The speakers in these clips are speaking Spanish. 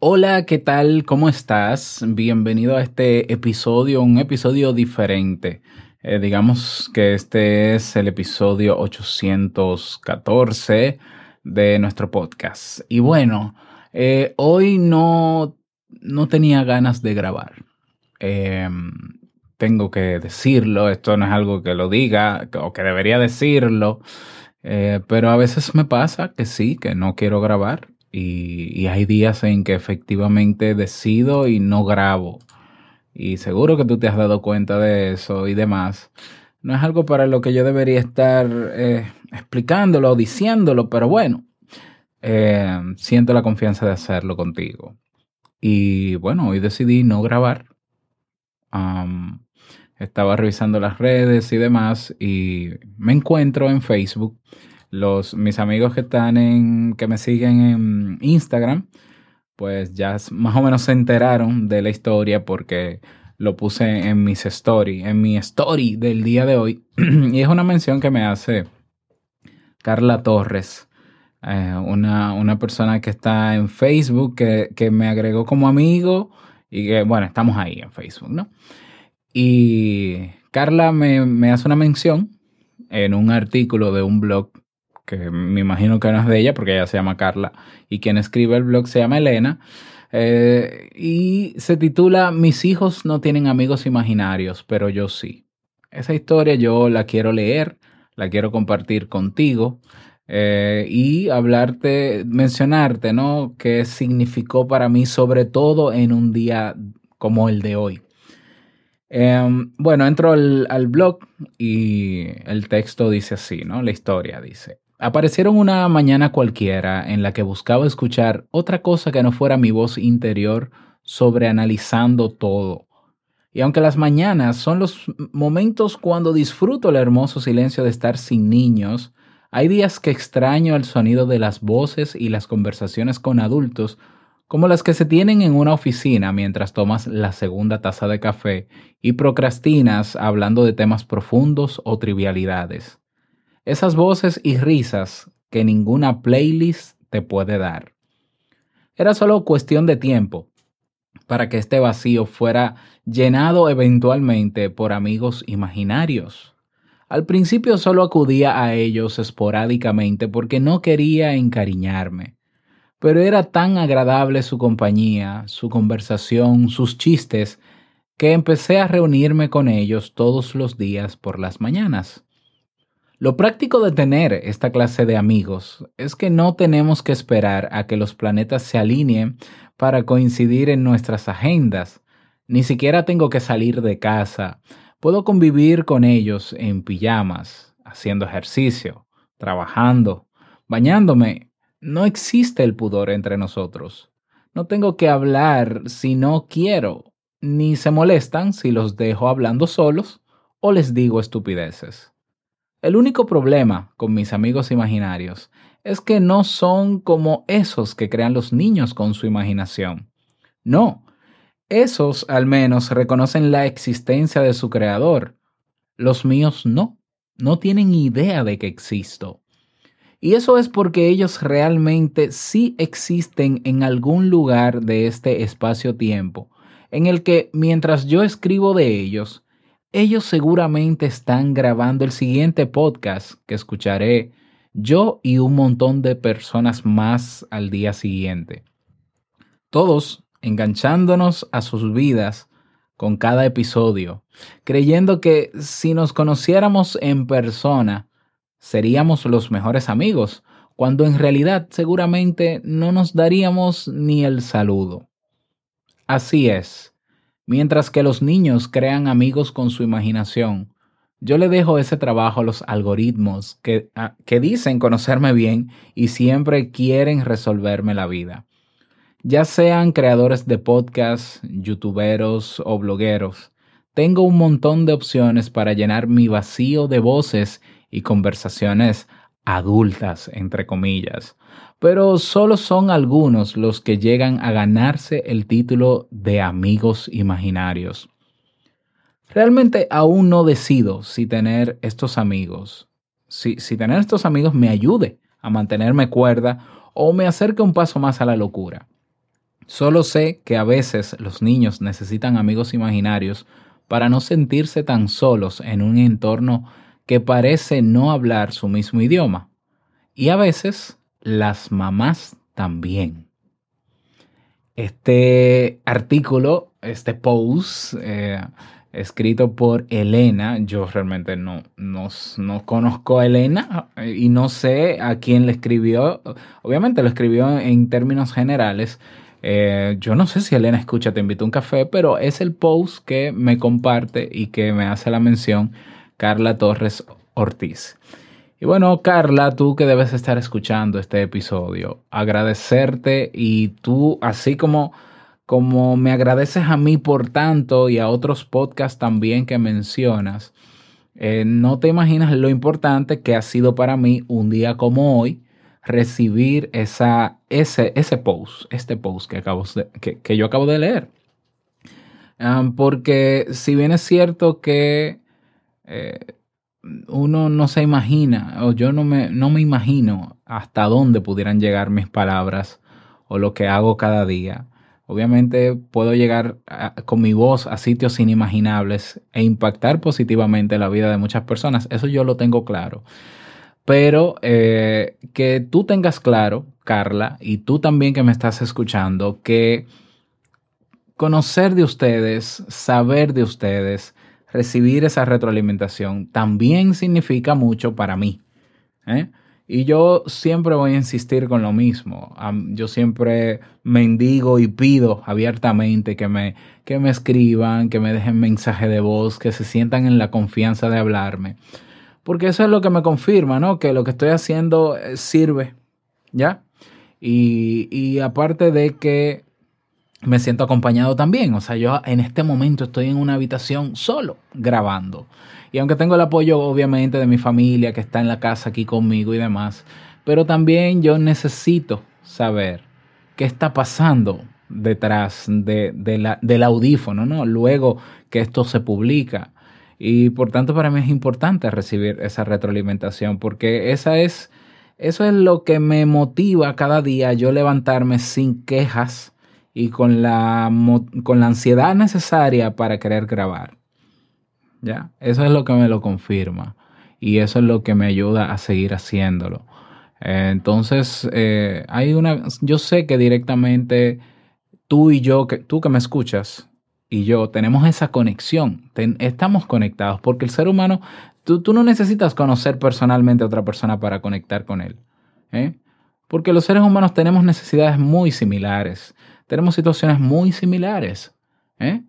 Hola, ¿qué tal? ¿Cómo estás? Bienvenido a este episodio, un episodio diferente. Eh, digamos que este es el episodio 814 de nuestro podcast. Y bueno, eh, hoy no, no tenía ganas de grabar. Em, tengo que decirlo, esto no es algo que lo diga o que debería decirlo, eh, pero a veces me pasa que sí, que no quiero grabar y, hay días en que efectivamente decido y no grabo. Y seguro que tú te has dado cuenta de eso y demás. No es algo para lo que yo debería estar eh, explicándolo o diciéndolo, pero bueno, eh, siento la confianza de hacerlo contigo. Y bueno, hoy decidí no grabar. estaba revisando las redes y demás y me encuentro en Facebook los, mis amigos que están en, que me siguen en Instagram, pues ya más o menos se enteraron de la historia porque lo puse en mis story, en mi story del día de hoy. y es una mención que me hace Carla Torres, eh, una, una, persona que está en Facebook, que, que, me agregó como amigo y que, bueno, estamos ahí en Facebook, ¿no? Y Carla me, me hace una mención en un artículo de un blog que me imagino que no es de ella porque ella se llama Carla y quien escribe el blog se llama Elena. Eh, y se titula Mis hijos no tienen amigos imaginarios, pero yo sí. Esa historia yo la quiero leer, la quiero compartir contigo eh, y hablarte, mencionarte, ¿no? ¿Qué significó para mí, sobre todo en un día como el de hoy? Em, bueno, entro al, al blog y el texto dice así, ¿no? La historia dice. Aparecieron una mañana cualquiera en la que buscaba escuchar otra cosa que no fuera mi voz interior sobreanalizando todo. Y aunque las mañanas son los momentos cuando disfruto el hermoso silencio de estar sin niños, hay días que extraño el sonido de las voces y las conversaciones con adultos, como las que se tienen en una oficina mientras tomas la segunda taza de café y procrastinas hablando de temas profundos o trivialidades. Esas voces y risas que ninguna playlist te puede dar. Era solo cuestión de tiempo para que este vacío fuera llenado eventualmente por amigos imaginarios. Al principio solo acudía a ellos esporádicamente porque no quería encariñarme, pero era tan agradable su compañía, su conversación, sus chistes, que empecé a reunirme con ellos todos los días por las mañanas. Lo práctico de tener esta clase de amigos es que no tenemos que esperar a que los planetas se alineen para coincidir en nuestras agendas. Ni siquiera tengo que salir de casa. Puedo convivir con ellos en pijamas, haciendo ejercicio, trabajando, bañándome. No existe el pudor entre nosotros. No tengo que hablar si no quiero, ni se molestan si los dejo hablando solos o les digo estupideces. El único problema con mis amigos imaginarios es que no son como esos que crean los niños con su imaginación. No, esos al menos reconocen la existencia de su creador. Los míos no, no tienen idea de que existo. Y eso es porque ellos realmente sí existen en algún lugar de este espacio-tiempo, en el que mientras yo escribo de ellos, ellos seguramente están grabando el siguiente podcast que escucharé yo y un montón de personas más al día siguiente. Todos enganchándonos a sus vidas con cada episodio, creyendo que si nos conociéramos en persona, seríamos los mejores amigos, cuando en realidad seguramente no nos daríamos ni el saludo. Así es, Mientras que los niños crean amigos con su imaginación, yo le dejo ese trabajo a los algoritmos que, ah, que dicen conocerme bien y siempre quieren resolverme la vida. Ya sean creadores de podcasts, youtuberos o blogueros, tengo un montón de opciones para llenar mi vacío de voces y conversaciones adultas, entre comillas, pero solo son algunos los que llegan a ganarse el título de amigos imaginarios. Realmente aún no decido si tener estos amigos, si, si tener estos amigos me ayude a mantenerme cuerda o me acerque un paso más a la locura. Solo sé que a veces los niños necesitan amigos imaginarios para no sentirse tan solos en un entorno que parece no hablar su mismo idioma. Y a veces las mamás también. Este artículo, este post, eh, escrito por Elena, yo realmente no, no, conozco a Elena eh, y no sé a quién le escribió. Obviamente lo escribió en términos generales. Eh, yo no sé si Elena escucha Te invito a un café, pero es el post que me comparte y que me hace la mención Carla Torres Ortiz. Y bueno, Carla, tú que debes estar escuchando este episodio, agradecerte y tú, así como, como me agradeces a mí por tanto y a otros podcasts también que mencionas, eh, no te imaginas lo importante que ha sido para mí un día como hoy recibir esa, ese, ese post, este post que, acabo que, yo acabo de leer. Porque si bien es cierto que eh, uno no se imagina, o yo no me, no me imagino hasta dónde pudieran llegar mis palabras o lo que hago cada día. Obviamente puedo llegar con mi voz a sitios inimaginables e impactar positivamente la vida de muchas personas. Eso yo lo tengo claro. Pero eh, que tú tengas claro, Carla, y tú también que me estás escuchando, que conocer de ustedes, saber de ustedes, recibir esa retroalimentación también significa mucho para mí. ¿eh? Y yo siempre voy a insistir con lo mismo. Yo siempre mendigo y pido abiertamente que me, que me escriban, que me dejen mensaje de voz, que se sientan en la confianza de hablarme. Porque eso es lo que me confirma, ¿no? Que lo que estoy haciendo eh, sirve, ¿ya? Y, y aparte de que me siento acompañado también. O sea, yo en este momento estoy en una habitación solo grabando. Y aunque tengo el apoyo obviamente de mi familia que está en la casa aquí conmigo y demás, pero también yo necesito saber qué está pasando detrás de, del audífono, ¿no? Luego que esto se publica. Y por tanto para mí es importante recibir esa retroalimentación porque esa es, eso es lo que me motiva cada día yo levantarme sin quejas, y con la, con la ansiedad necesaria para querer grabar. ¿Ya? Eso es lo que me lo confirma y eso es lo que me ayuda a seguir haciéndolo. entonces, eh, hay una, yo sé que directamente tú y yo, que, tú que me escuchas y yo tenemos esa conexión, estamos conectados porque el ser humano, tú, tú, no necesitas conocer personalmente a otra persona para conectar con él. ¿eh? Porque los seres humanos tenemos necesidades muy similares tenemos situaciones muy similares. ¿eh?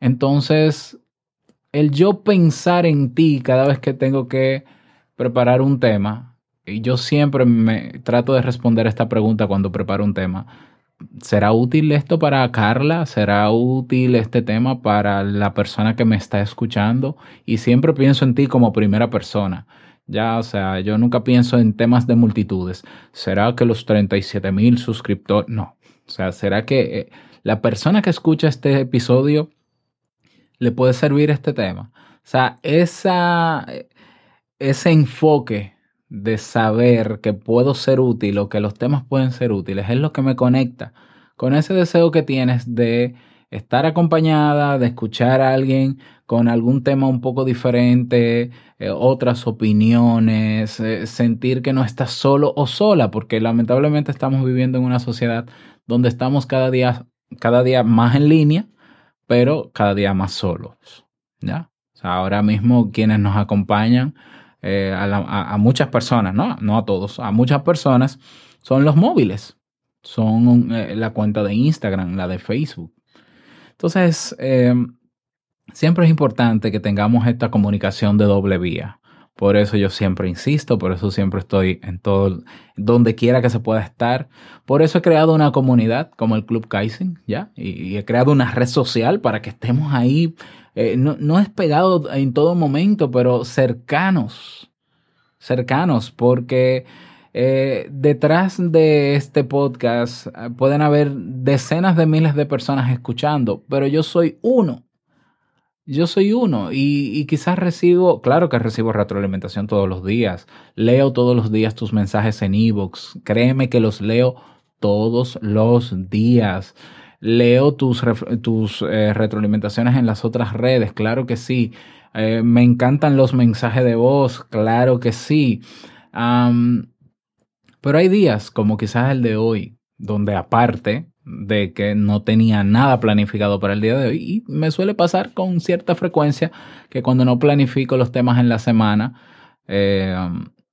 Entonces, el yo pensar en ti cada vez que tengo que preparar un tema, y yo siempre me trato de responder esta pregunta cuando preparo un tema, ¿será útil esto para Carla? ¿Será útil este tema para la persona que me está escuchando? Y siempre pienso en ti como primera persona. Ya, o sea, yo nunca pienso en temas de multitudes. ¿Será que los 37 mil suscriptores? No, o sea, ¿será que eh, la persona que escucha este episodio le puede servir este tema? O sea, ese enfoque de saber que puedo ser útil o que los temas pueden ser útiles es lo que me conecta con ese deseo que tienes de estar acompañada, de escuchar a alguien con algún tema un poco diferente, eh, otras opiniones, eh, sentir que no estás solo o sola, porque lamentablemente estamos viviendo en una sociedad donde estamos cada día, cada día más en línea, pero cada día más solos. ¿ya? ahora mismo quienes nos acompañan, eh, a, muchas personas, ¿no? no a todos, a muchas personas, son los móviles, son la cuenta de Instagram, la de Facebook. Entonces, eh, siempre es importante que tengamos esta comunicación de doble vía. Por eso yo siempre insisto, por eso siempre estoy en todo, donde quiera que se pueda estar. Por eso he creado una comunidad como el Club Kaizen, ¿ya? Y, he creado una red social para que estemos ahí, eh, no, no es pegado en todo momento, pero cercanos, cercanos, porque eh, detrás de este podcast eh, pueden haber decenas de miles de personas escuchando, pero yo soy uno yo soy uno y, quizás recibo, claro que recibo retroalimentación todos los días, leo todos los días tus mensajes en ebooks, créeme que los leo todos los días. leo tus, tus eh, retroalimentaciones en las otras redes, claro que sí. Eh, me encantan los mensajes de voz, claro que sí. pero hay días, como quizás el de hoy, donde aparte de que no tenía nada planificado para el día de hoy, y me suele pasar con cierta frecuencia que cuando no planifico los temas en la semana, eh,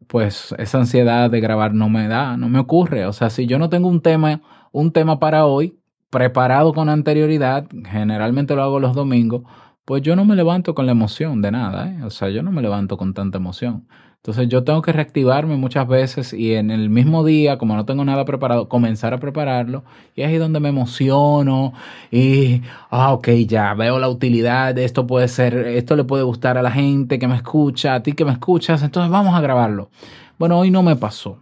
pues esa ansiedad de grabar no me da, no me ocurre. O sea, si yo no tengo un tema, un tema para hoy preparado con anterioridad, generalmente lo hago los domingos, pues yo no me levanto con la emoción de nada, ¿eh? o sea, yo no me levanto con tanta emoción. Entonces yo tengo que reactivarme muchas veces y en el mismo día, como no tengo nada preparado, comenzar a prepararlo. Y es ahí donde me emociono y, ah, ok, ya veo la utilidad, esto puede ser, esto le puede gustar a la gente que me escucha, a ti que me escuchas, entonces vamos a grabarlo. Bueno, hoy no me pasó.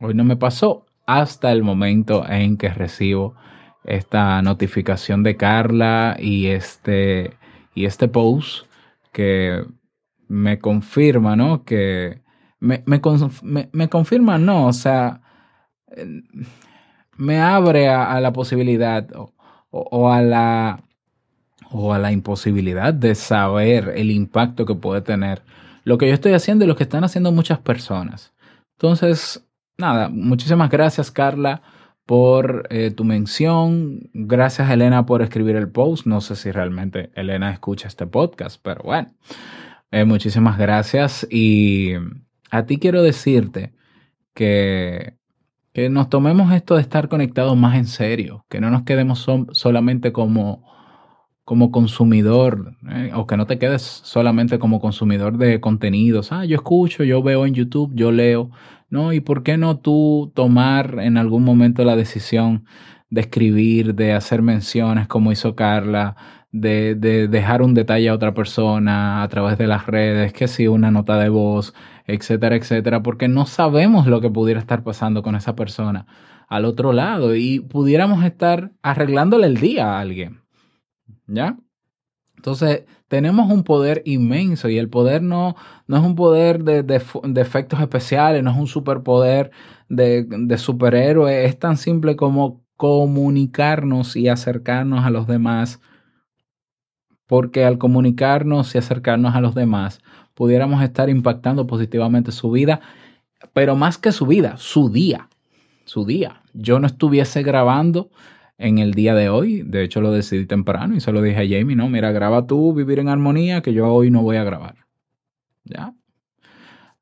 Hoy no me pasó hasta el momento en que recibo esta notificación de Carla y este, y este post que me confirma, ¿no? Que me, me, me, confirma, no, o sea, me abre a, la posibilidad o, a la o a la imposibilidad de saber el impacto que puede tener lo que yo estoy haciendo y lo que están haciendo muchas personas. Entonces, nada, muchísimas gracias Carla por eh, tu mención. Gracias Elena por escribir el post. No sé si realmente Elena escucha este podcast, pero bueno, eh, muchísimas gracias. Y a ti quiero decirte que, que nos tomemos esto de estar conectados más en serio, que no nos quedemos solamente como como consumidor, eh, o que no te quedes solamente como consumidor de contenidos. Ah, yo escucho, yo veo en YouTube, yo leo. No, ¿y por qué no tú tomar en algún momento la decisión de escribir, de hacer menciones como hizo Carla, de, de dejar un detalle a otra persona a través de las redes, que si una nota de voz, etcétera, etcétera, porque no sabemos lo que pudiera estar pasando con esa persona al otro lado y pudiéramos estar arreglándole el día a alguien. ¿Ya? Entonces, tenemos un poder inmenso y el poder no, no es un poder de, de, efectos especiales, no es un superpoder de, de superhéroe, es tan simple como comunicarnos y acercarnos a los demás, porque al comunicarnos y acercarnos a los demás, pudiéramos estar impactando positivamente su vida, pero más que su vida, su día, su día. Yo no estuviese grabando en el día de hoy. De hecho, lo decidí temprano y se lo dije a Jamie, no, mira, graba tú Vivir en Armonía, que yo hoy no voy a grabar. ¿Ya?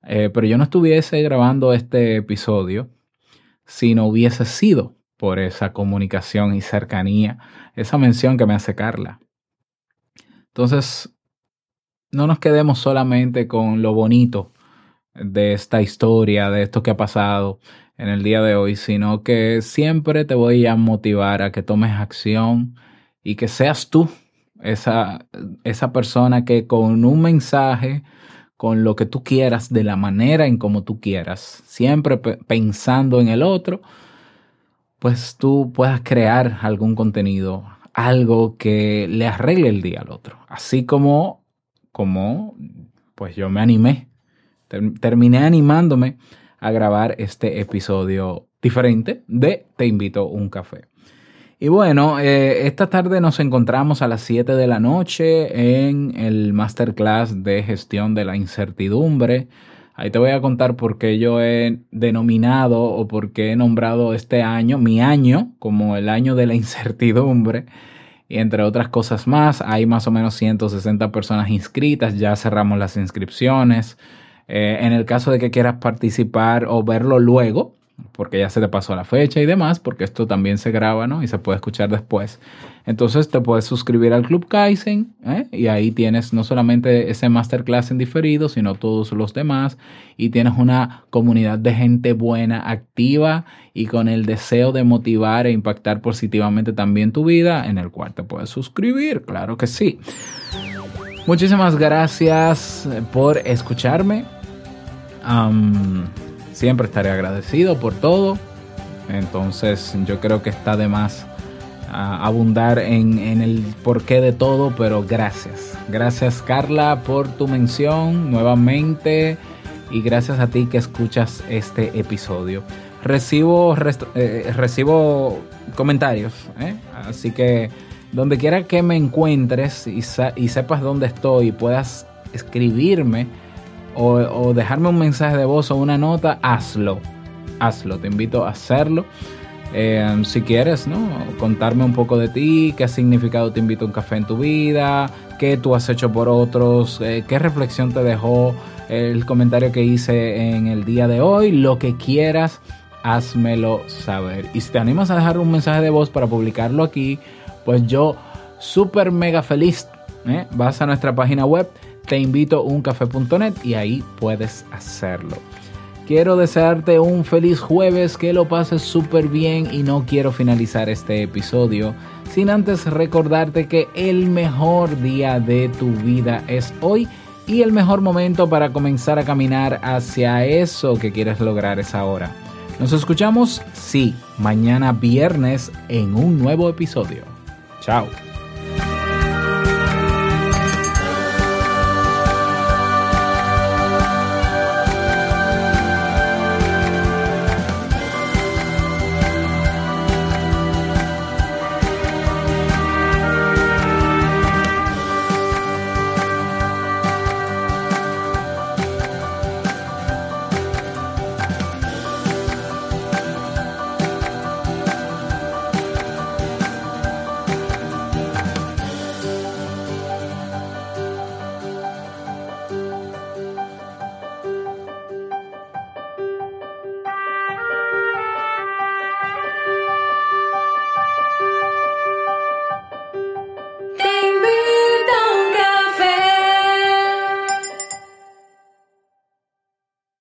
Eh, pero yo no estuviese grabando este episodio si no hubiese sido por esa comunicación y cercanía, esa mención que me hace Carla. Entonces, no nos quedemos solamente con lo bonito de esta historia, de esto que ha pasado, en el día de hoy, sino que siempre te voy a motivar a que tomes acción y que seas tú esa, esa persona que con un mensaje, con lo que tú quieras, de la manera en como tú quieras, siempre pensando en el otro, pues tú puedas crear algún contenido, algo que le arregle el día al otro. Así como, como pues yo me animé, terminé animándome a grabar este episodio diferente de Te invito a un café. Y bueno, eh, esta tarde nos encontramos a las 7 de la noche en el masterclass de gestión de la incertidumbre. Ahí te voy a contar por qué yo he denominado o por qué he nombrado este año, mi año, como el año de la incertidumbre. Y entre otras cosas más, hay más o menos 160 personas inscritas, ya cerramos las inscripciones. Eh, en el caso de que quieras participar o verlo luego, porque ya se te pasó la fecha y demás, porque esto también se graba, ¿no? Y se puede escuchar después. Entonces te puedes suscribir al Club Kaizen ¿eh? y ahí tienes no solamente ese masterclass en diferido, sino todos los demás y tienes una comunidad de gente buena, activa y con el deseo de motivar e impactar positivamente también tu vida, en el cual te puedes suscribir, claro que sí. Muchísimas gracias por escucharme siempre estaré agradecido por todo. Entonces yo creo que está de más ah, abundar en, en, el porqué de todo, pero gracias. Gracias Carla por tu mención nuevamente y gracias a ti que escuchas este episodio. recibo, eh, recibo comentarios. ¿eh? Así que donde quiera que me encuentres y, sepas dónde estoy y puedas escribirme o, dejarme un mensaje de voz o una nota, hazlo. Hazlo, te invito a hacerlo. Eh, si quieres, ¿no? Contarme un poco de ti, qué significado te invito a un café en tu vida, qué tú has hecho por otros, eh, qué reflexión te dejó el comentario que hice en el día de hoy, lo que quieras, házmelo saber. Y si te animas a dejar un mensaje de voz para publicarlo aquí, pues yo súper mega feliz. ¿eh? Vas a nuestra página web, te invito a uncafe.net y ahí puedes hacerlo. Quiero desearte un feliz jueves, que lo pases súper bien y no quiero finalizar este episodio sin antes recordarte que el mejor día de tu vida es hoy y el mejor momento para comenzar a caminar hacia eso que quieres lograr es ahora. Nos escuchamos, sí, mañana viernes en un nuevo episodio. Chao.